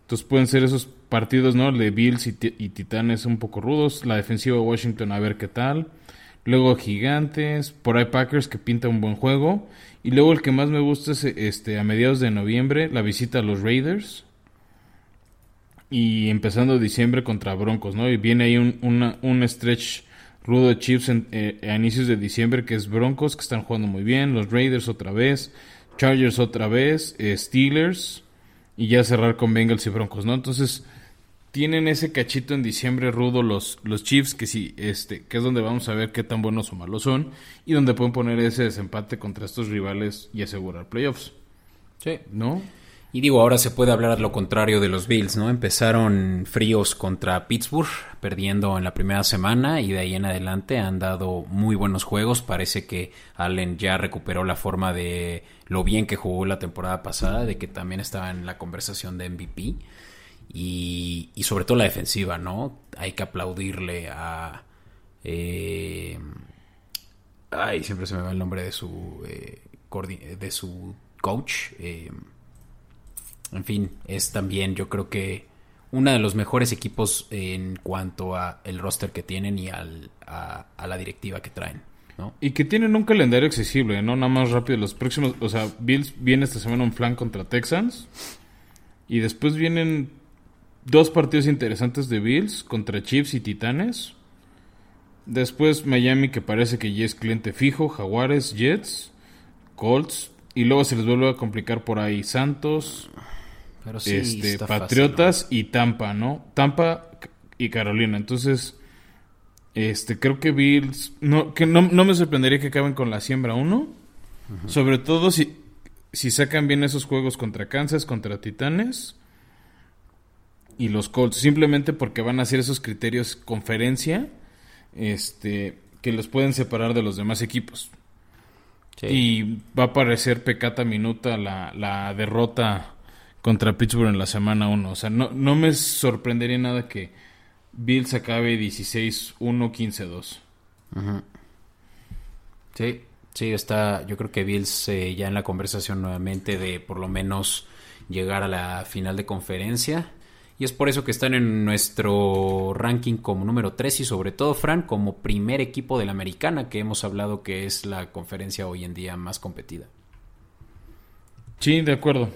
Entonces pueden ser esos partidos, ¿no? De Bills y, y Titanes un poco rudos. La defensiva de Washington a ver qué tal. Luego Gigantes, por ahí Packers que pinta un buen juego. Y luego el que más me gusta es este a mediados de noviembre, la visita a los Raiders. Y empezando diciembre contra Broncos, ¿no? Y viene ahí un, un stretch Rudo de Chiefs en- eh, a inicios de diciembre, que es Broncos, que están jugando muy bien. Los Raiders otra vez. Chargers otra vez. eh, Steelers. Y ya cerrar con Bengals y Broncos, ¿no? Entonces, tienen ese cachito en diciembre rudo los, los Chiefs, que sí, este, que es donde vamos a ver qué tan buenos o malos son. Y donde pueden poner ese desempate contra estos rivales y asegurar playoffs, Sí. ¿no? Y digo, ahora se puede hablar lo contrario de los Bills, ¿no? Empezaron fríos contra Pittsburgh, perdiendo en la primera semana y de ahí en adelante han dado muy buenos juegos. Parece que Allen ya recuperó la forma de lo bien que jugó la temporada pasada, de que también estaba en la conversación de MVP. Y, y sobre todo la defensiva, ¿no? Hay que aplaudirle a... eh, ay, siempre se me va el nombre de su, eh, de su coach. eh, en fin, es también yo creo que uno de los mejores equipos en cuanto a el roster que tienen y al, a, la directiva que traen, ¿no? Y que tienen un calendario accesible, ¿no? Nada más rápido. Los próximos, o sea, Bills viene esta semana un flan contra Texans. Y después vienen dos partidos interesantes de Bills contra Chiefs y Titanes. Después Miami, que parece que ya es cliente fijo. Jaguares, Jets, Colts. Y luego se les vuelve a complicar por ahí Santos, Pero sí, este, está fácil, Patriotas y Tampa, ¿no? Tampa y Carolina. Entonces, este, creo que Bills, no, que no, no me sorprendería que acaben con la siembra 1. Sobre todo si, si sacan bien esos juegos contra Kansas, contra Titanes y los Colts. Simplemente porque van a hacer esos criterios conferencia, este, que los pueden separar de los demás equipos. Y va a parecer pecata minuta la, la derrota contra Pittsburgh en la semana 1. O sea, no, no me sorprendería nada que Bills acabe 16-1, 15-2. Sí, sí, está. Yo creo que Bills eh, ya en la conversación nuevamente de por lo menos llegar a la final de conferencia. Y es por eso que están en nuestro ranking como número 3 y sobre todo, Fran, como primer equipo de la americana, que hemos hablado que es la conferencia hoy en día más competida. Sí, de acuerdo.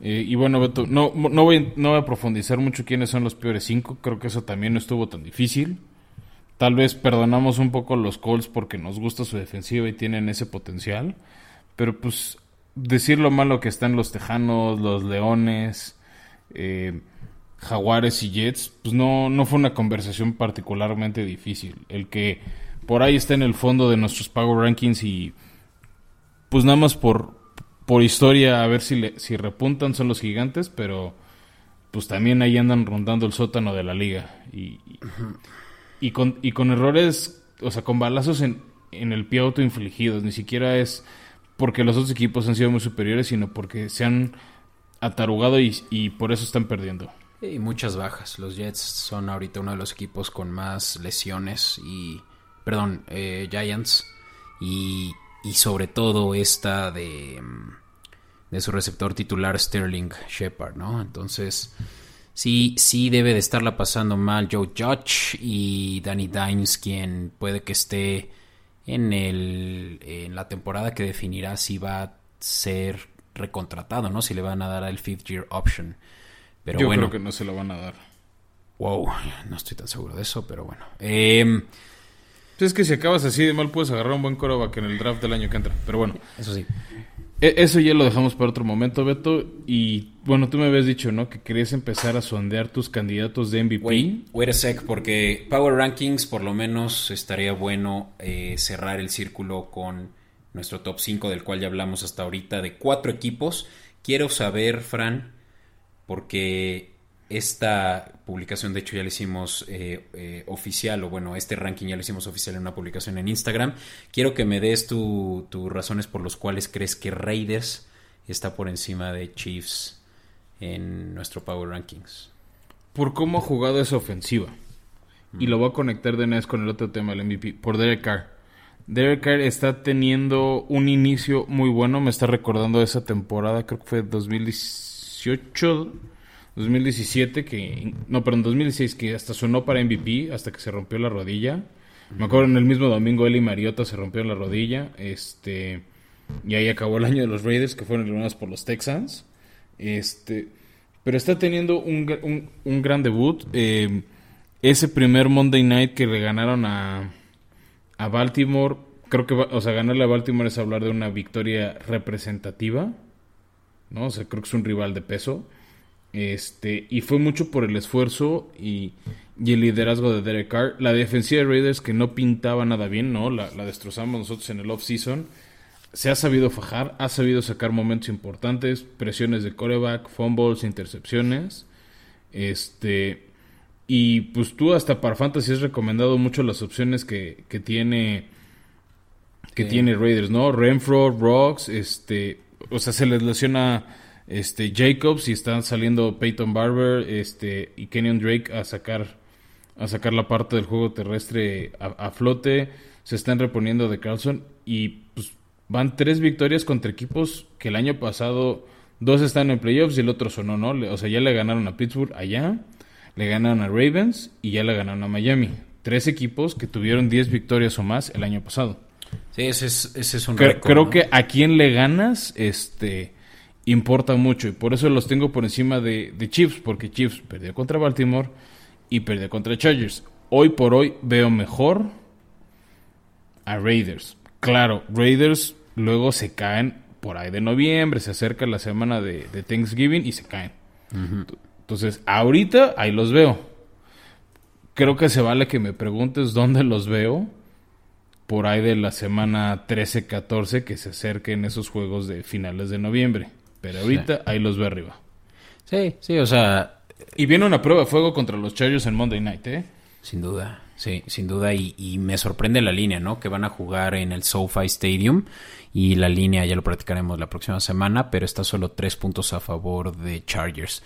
Eh, y bueno, Beto, no, no, voy, no voy a profundizar mucho quiénes son los peores cinco. Creo que eso también no estuvo tan difícil. Tal vez perdonamos un poco los Colts porque nos gusta su defensiva y tienen ese potencial. Pero pues decir lo malo que están los Tejanos, los Leones, eh, Jaguares y Jets, pues no, no fue una conversación particularmente difícil. El que por ahí está en el fondo de nuestros Power Rankings y pues nada más por, por historia a ver si, le, si repuntan son los gigantes, pero pues también ahí andan rondando el sótano de la liga. Y, y, con, y con errores, o sea, con balazos en, en el pie autoinfligidos. Ni siquiera es porque los otros equipos han sido muy superiores, sino porque se han atarugado y, y por eso están perdiendo. Y muchas bajas. Los Jets son ahorita uno de los equipos con más lesiones y... Perdón, eh, Giants. Y, y sobre todo esta de, de su receptor titular Sterling Shepard, ¿no? Entonces, sí, sí debe de estarla pasando mal Joe Judge y Danny Dimes, quien puede que esté en, el, en la temporada que definirá si va a ser recontratado, ¿no? Si le van a dar el fifth year option. Pero Yo bueno, creo que no se lo van a dar. Wow, no estoy tan seguro de eso, pero bueno. Eh, Es que si acabas así de mal puedes agarrar un buen coreback en el draft del año que entra. Pero bueno, eso sí. e- eso ya lo dejamos para otro momento, Beto. Y bueno, tú me habías dicho, ¿no? Que querías empezar a sondear tus candidatos de MVP. Wait, wait a sec, porque Power Rankings por lo menos estaría bueno eh, cerrar el círculo con nuestro top 5 del cual ya hablamos hasta ahorita de cuatro equipos. Quiero saber, Fran, porque esta publicación de hecho ya la hicimos eh, eh, oficial, o bueno, este ranking ya lo hicimos oficial en una publicación en Instagram. Quiero que me des tus tu razones por los cuales crees que Raiders está por encima de Chiefs en nuestro Power Rankings. Por cómo ha jugado esa ofensiva. Y lo voy a conectar de una vez con el otro tema, el MVP. Por Derek Carr. Derek Carr está teniendo un inicio muy bueno. Me está recordando esa temporada, creo que fue 2018, 2017, que... No, perdón, 2016, que hasta sonó para MVP hasta que se rompió la rodilla. Me acuerdo en el mismo domingo él y Mariota se rompieron la rodilla. Este... Y ahí acabó el año de los Raiders, que fueron eliminados por los Texans. Este... Pero está teniendo un, un, un gran debut. Eh, ese primer Monday Night que le ganaron a, a Baltimore, creo que, o sea, ganarle a Baltimore es hablar de una victoria representativa, ¿no? O sea, creo que es un rival de peso. Este, y fue mucho por el esfuerzo y, el liderazgo de Derek Carr. La defensiva de Raiders que no pintaba nada bien, ¿no? La, la destrozamos nosotros en el off-season. Se ha sabido fajar, ha sabido sacar momentos importantes, presiones de coreback, fumbles, intercepciones. Este, y pues tú hasta para Fantasy has recomendado mucho las opciones que, que tiene que tiene Raiders, ¿no? Renfro, Rocks, este, o sea, se les lesiona este Jacobs y están saliendo Peyton Barber, este y Kenyon Drake a sacar a sacar la parte del juego terrestre a, flote, se están reponiendo de Carlson y pues van tres victorias contra equipos que el año pasado dos están en playoffs y el otro sonó, ¿no? O sea, ya le ganaron a Pittsburgh allá le ganaron a Ravens y ya le ganaron a Miami. Tres equipos que tuvieron 10 victorias o más el año pasado. Sí, ese es, ese es un Creo, creo que a quién le ganas, este importa mucho y por eso los tengo por encima de, de Chiefs, porque Chiefs perdió contra Baltimore y perdió contra Chargers. Hoy por hoy veo mejor a Raiders. Claro, Raiders luego se caen por ahí de noviembre, se acerca la semana de, Thanksgiving y se caen. Entonces, ahorita ahí los veo. Creo que se vale que me preguntes dónde los veo. Por ahí de la semana 13-14 que se acerquen esos juegos de finales de noviembre. Pero ahorita ahí los veo arriba. Sí, sí, o sea. Y viene una prueba de fuego contra los Chargers en Monday Night, ¿eh? Sin duda, sí, sin duda. Y, y, me sorprende la línea, ¿no? Que van a jugar en el SoFi Stadium. Y la línea ya lo practicaremos la próxima semana, pero está solo tres puntos a favor de Chargers.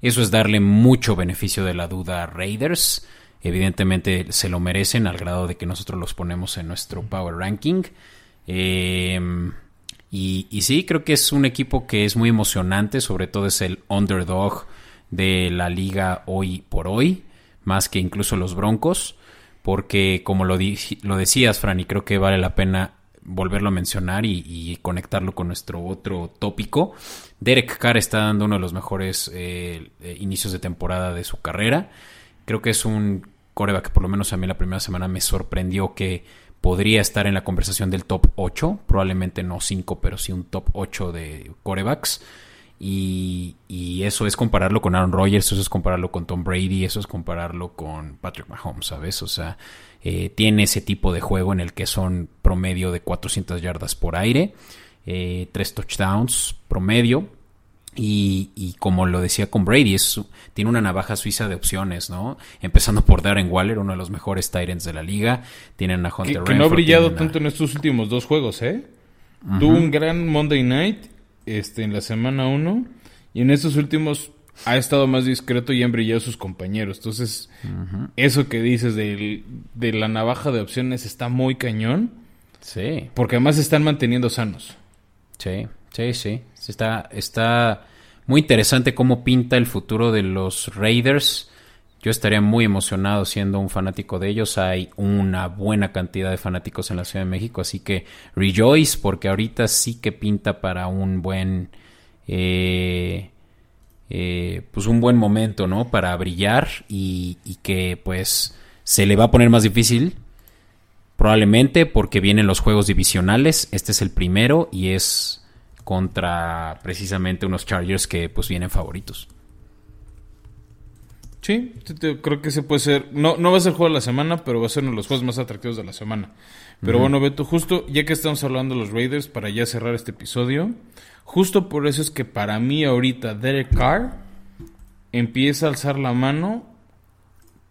Eso es darle mucho beneficio de la duda a Raiders. Evidentemente se lo merecen al grado de que nosotros los ponemos en nuestro Power Ranking. Em, y, y, sí, creo que es un equipo que es muy emocionante, sobre todo es el underdog de la liga hoy por hoy, más que incluso los Broncos, porque como lo, lo decías, Fran, y creo que vale la pena volverlo a mencionar y, conectarlo con nuestro otro tópico. Derek Carr está dando uno de los mejores eh, eh, inicios de temporada de su carrera. Creo que es un coreback que por lo menos a mí la primera semana me sorprendió que podría estar en la conversación del top 8, probablemente no 5, pero sí un top 8 de corebacks. Y, eso es compararlo con Aaron Rodgers, eso es compararlo con Tom Brady, eso es compararlo con Patrick Mahomes, ¿sabes? O sea, eh, tiene ese tipo de juego en el que son promedio de 400 yardas por aire, eh, tres touchdowns promedio. Y, como lo decía con Brady, es, tiene una navaja suiza de opciones, ¿no? Empezando por Darren Waller, uno de los mejores Tyrants de la liga. Tienen a Hunter Que, que no ha brillado tanto en estos últimos dos juegos, ¿eh? Tuvo un gran Monday Night este, en la semana 1 y en estos últimos ha estado más discreto y han brillado sus compañeros. Entonces, eso que dices de, de, la navaja de opciones está muy cañón. Sí. Porque además se están manteniendo sanos. Sí, sí, sí. Está, está muy interesante cómo pinta el futuro de los Raiders. Yo estaría muy emocionado siendo un fanático de ellos. Hay una buena cantidad de fanáticos en la Ciudad de México, así que rejoice porque ahorita sí que pinta para un buen... Eh, eh, pues un buen momento, ¿no? Para brillar y, que pues se le va a poner más difícil. Probablemente porque vienen los juegos divisionales. Este es el primero y es contra precisamente unos Chargers que pues vienen favoritos. Sí, creo que se puede ser. No, no va a ser juego de la semana, pero va a ser uno de los juegos más atractivos de la semana. Pero bueno, Beto, justo ya que estamos hablando de los Raiders, para ya cerrar este episodio, Justo por eso es que para mí ahorita Derek Carr empieza a alzar la mano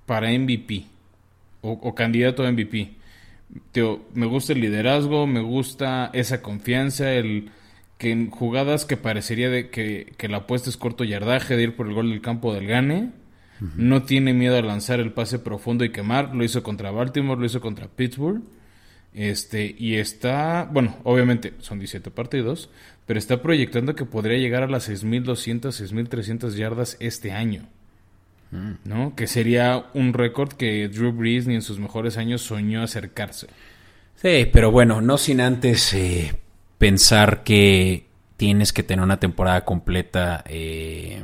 para MVP o, candidato a MVP. me gusta el liderazgo, me gusta esa confianza, el que en jugadas que parecería de que, que la apuesta es corto yardaje, de ir por el gol del campo del gane, no tiene miedo a lanzar el pase profundo y quemar, lo hizo contra Baltimore, lo hizo contra Pittsburgh. Este, y está, bueno, obviamente son 17 partidos, pero está proyectando que podría llegar a las 6.200, 6.300 yardas este año. Mm. ¿No? Que sería un récord que Drew Brees ni en sus mejores años soñó acercarse. Sí, pero bueno, no sin antes eh, pensar que tienes que tener una temporada completa eh,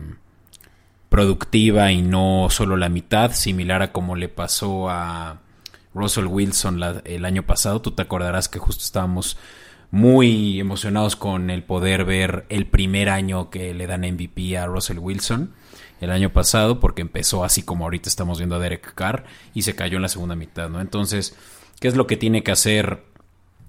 productiva y no solo la mitad, similar a como le pasó a Russell Wilson el año pasado. Tú te acordarás que justo estábamos muy emocionados con el poder ver el primer año que le dan MVP a Russell Wilson el año pasado, porque empezó así como ahorita estamos viendo a Derek Carr y se cayó en la segunda mitad, ¿no? Entonces, ¿qué es lo que tiene que hacer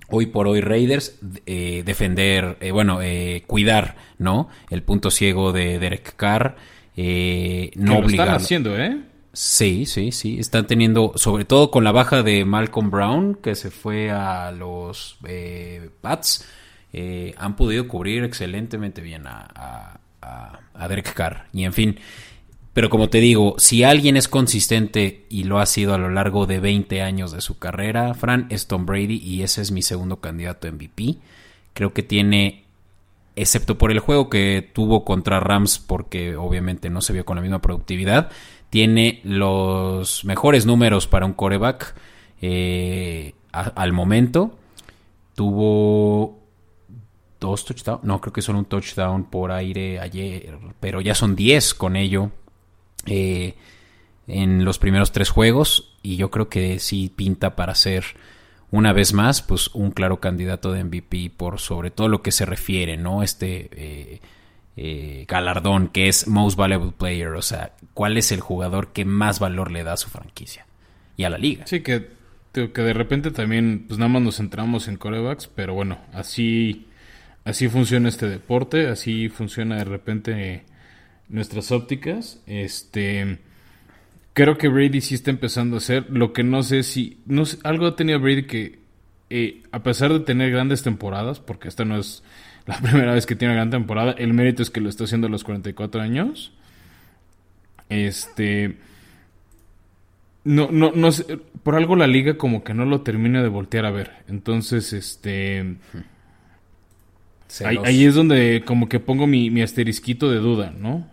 hoy por hoy Raiders? Eh, defender, eh, bueno, eh, cuidar, ¿no? El punto ciego de Derek Carr, no lo están haciendo, ¿eh? Sí, sí, sí. Están teniendo, sobre todo con la baja de Malcolm Brown, que se fue a los eh, Pats, eh, han podido cubrir excelentemente bien a, a, Derek Carr. Y en fin, pero como te digo, si alguien es consistente y lo ha sido a lo largo de 20 años de su carrera, Fran, es Tom Brady y ese es mi segundo candidato MVP. Creo que tiene, excepto por el juego que tuvo contra Rams, porque obviamente no se vio con la misma productividad, tiene los mejores números para un coreback eh, al momento. Tuvo dos touchdowns, no creo que son un touchdown por aire ayer, pero ya son 10 con ello eh, en los primeros tres juegos y yo creo que sí pinta para ser una vez más pues un claro candidato de MVP por sobre todo lo que se refiere, ¿no? Este eh, eh, galardón que es Most Valuable Player, o sea, cuál es el jugador que más valor le da a su franquicia y a la liga. Sí, que, que de repente también, pues nada más nos centramos en corebacks, pero bueno, así, así funciona este deporte, así funciona de repente nuestras ópticas. Este, creo que Brady sí está empezando a hacer lo que no sé si, no algo ha tenido Brady que, eh, a pesar de tener grandes temporadas, porque esta no es la primera vez que tiene una gran temporada. El mérito es que lo está haciendo a los 44 años. Este. No, no, no sé. Por algo la liga como que no lo termina de voltear a ver. Entonces, este. Ahí, es donde como que pongo mi, mi asterisquito de duda, ¿no?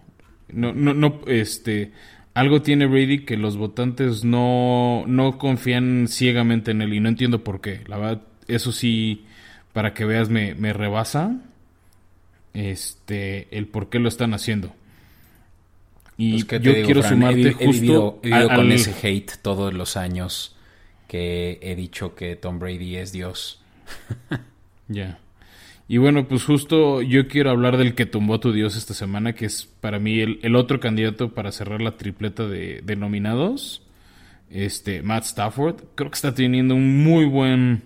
No, no, no, este. Algo tiene Brady que los votantes no, no confían ciegamente en él y no entiendo por qué. La verdad, eso sí para que veas me, me rebasa este el por qué lo están haciendo. Y pues, yo quiero sumarte justo con ese hate todos los años que he dicho que Tom Brady es Dios. ya. Y bueno, pues justo yo quiero hablar del que tumbó tu Dios esta semana, que es para mí el, otro candidato para cerrar la tripleta de, de, nominados. Este, Matt Stafford. Creo que está teniendo un muy buen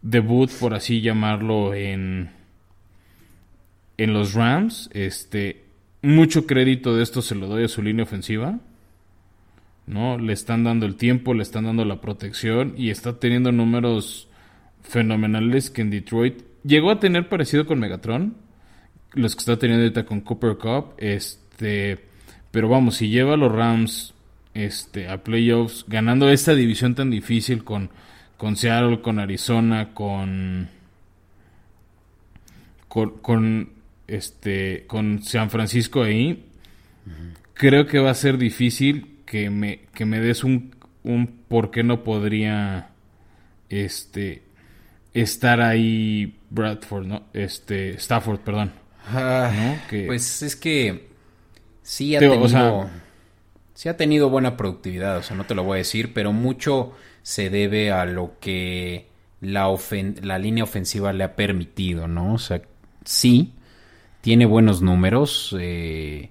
debut, por así llamarlo, en, en los Rams. Este, mucho crédito de esto se lo doy a su línea ofensiva. ¿no? Le están dando el tiempo, le están dando la protección y está teniendo números fenomenales que en Detroit llegó a tener parecido con Megatron, los que está teniendo ahorita con Cooper Cup, este, pero vamos, si lleva a los Rams este, a playoffs, ganando esta división tan difícil con con Seattle, con Arizona, con, con, este, con San Francisco ahí, creo que va a ser difícil que me, que me des un, un por qué no podría este estar ahí Bradford, ¿no? Este, Stafford, perdón. Ah, pues es que sí ha tenido, sí ha tenido buena productividad, o sea, no te lo voy a decir, pero mucho se debe a lo que la, la línea ofensiva le ha permitido, ¿no? O sea, sí, tiene buenos números, eh,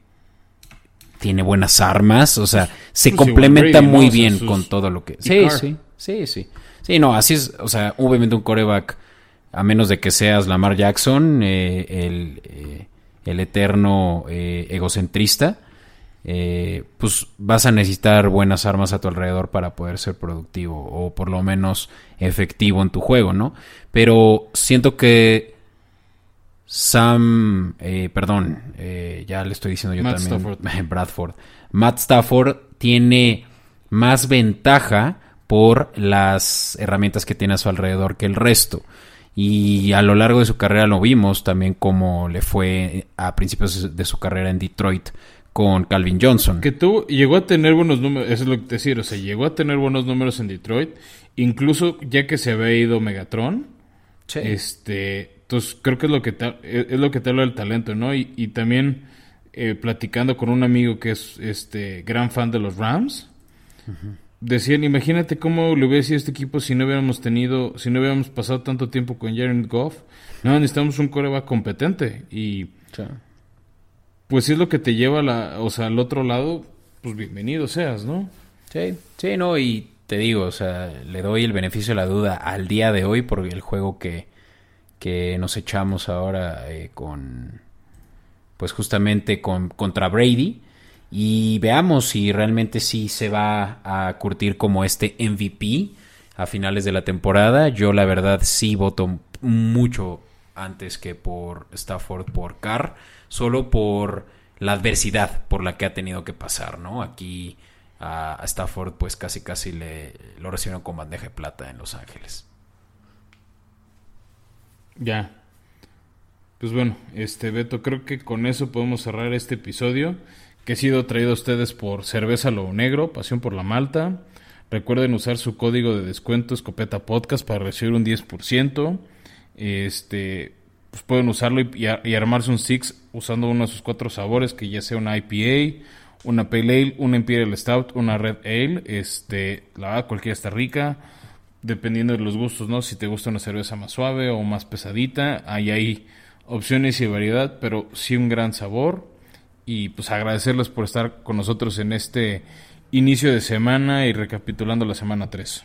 tiene buenas armas, o sea, se complementa muy bien con todo lo que... Sí, sí, sí, sí. Sí, no, así es, o sea, obviamente un coreback, a menos de que seas Lamar Jackson, eh, el, eh, el eterno egocentrista, eh, pues vas a necesitar buenas armas a tu alrededor para poder ser productivo o por lo menos efectivo en tu juego, ¿no? Pero siento que Sam, eh, perdón, eh, ya le estoy diciendo yo también, Bradford. Matt Stafford tiene más ventaja por las herramientas que tiene a su alrededor que el resto. Y a lo largo de su carrera lo vimos también como le fue a principios de su carrera en Detroit con Calvin Johnson. Que tú llegó a tener buenos números, eso es lo que te decir, o sea, llegó a tener buenos números en Detroit, incluso ya que se había ido Megatron. Este, entonces creo que es lo que te, es lo que te habla del talento, ¿no? Y, también eh, platicando con un amigo que es este gran fan de los Rams, decían, imagínate cómo le hubiera sido este equipo si no hubiéramos tenido, si no hubiéramos pasado tanto tiempo con Jared Goff. No, necesitamos un coreback competente y pues si es lo que te lleva la, o sea, al otro lado, pues bienvenido seas, ¿no? Sí, sí, no, y te digo, o sea, le doy el beneficio de la duda al día de hoy por el juego que, que nos echamos ahora eh, con, pues justamente con, contra Brady y veamos si realmente sí se va a curtir como este MVP a finales de la temporada. Yo la verdad sí voto mucho antes que por Stafford por Carr, solo por la adversidad por la que ha tenido que pasar, ¿no? Aquí a Stafford pues casi casi le lo recibieron con bandeja de plata en Los Ángeles. Ya. Pues bueno, este Beto, creo que con eso podemos cerrar este episodio que ha sido traído a ustedes por Cerveza Lobo Negro, Pasión por la Malta. Recuerden usar su código de descuento Escopeta Podcast para recibir un 10%. Este, pues pueden usarlo y, armarse un Six usando uno de sus cuatro sabores, que ya sea una IPA, una Pale Ale, una Imperial Stout, una Red Ale. Este, la verdad, cualquiera está rica, dependiendo de los gustos, ¿no? Si te gusta una cerveza más suave o más pesadita, ahí hay opciones y variedad, pero sí un gran sabor y pues agradecerles por estar con nosotros en este inicio de semana y recapitulando la semana 3.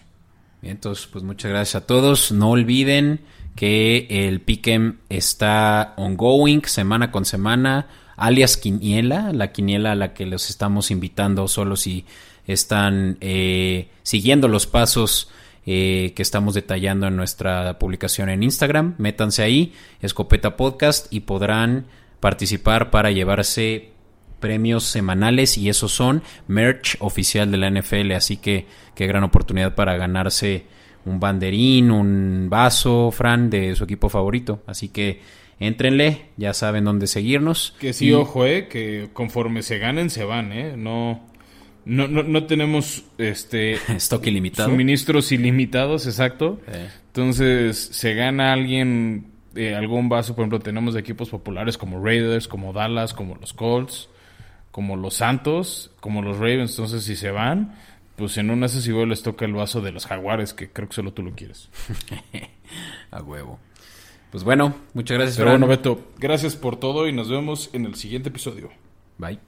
Bien, entonces pues muchas gracias a todos. No olviden que el Piquem está ongoing semana con semana, alias Quiniela, la quiniela a la que los estamos invitando solo si están eh, siguiendo los pasos eh, que estamos detallando en nuestra publicación en Instagram. Métanse ahí, Escopeta Podcast, y podrán participar para llevarse premios semanales y esos son merch oficial de la NFL, así que qué gran oportunidad para ganarse un banderín, un vaso, Fran, de su equipo favorito. Así que éntrenle, ya saben dónde seguirnos. Que sí, ojo, eh, que conforme se ganen, se van, eh. No, no, no, tenemos este stock ilimitado. Suministros ilimitados, exacto. Entonces, se gana alguien eh, algún vaso, por ejemplo, tenemos de equipos populares como Raiders, como Dallas, como los Colts como los Santos, como los Ravens. Entonces, si se van, pues en vez igual les toca el vaso de los Jaguares, que creo que solo tú lo quieres. A huevo. Pues bueno, muchas gracias. Pero bueno, Beto, gracias por todo y nos vemos en el siguiente episodio. Bye.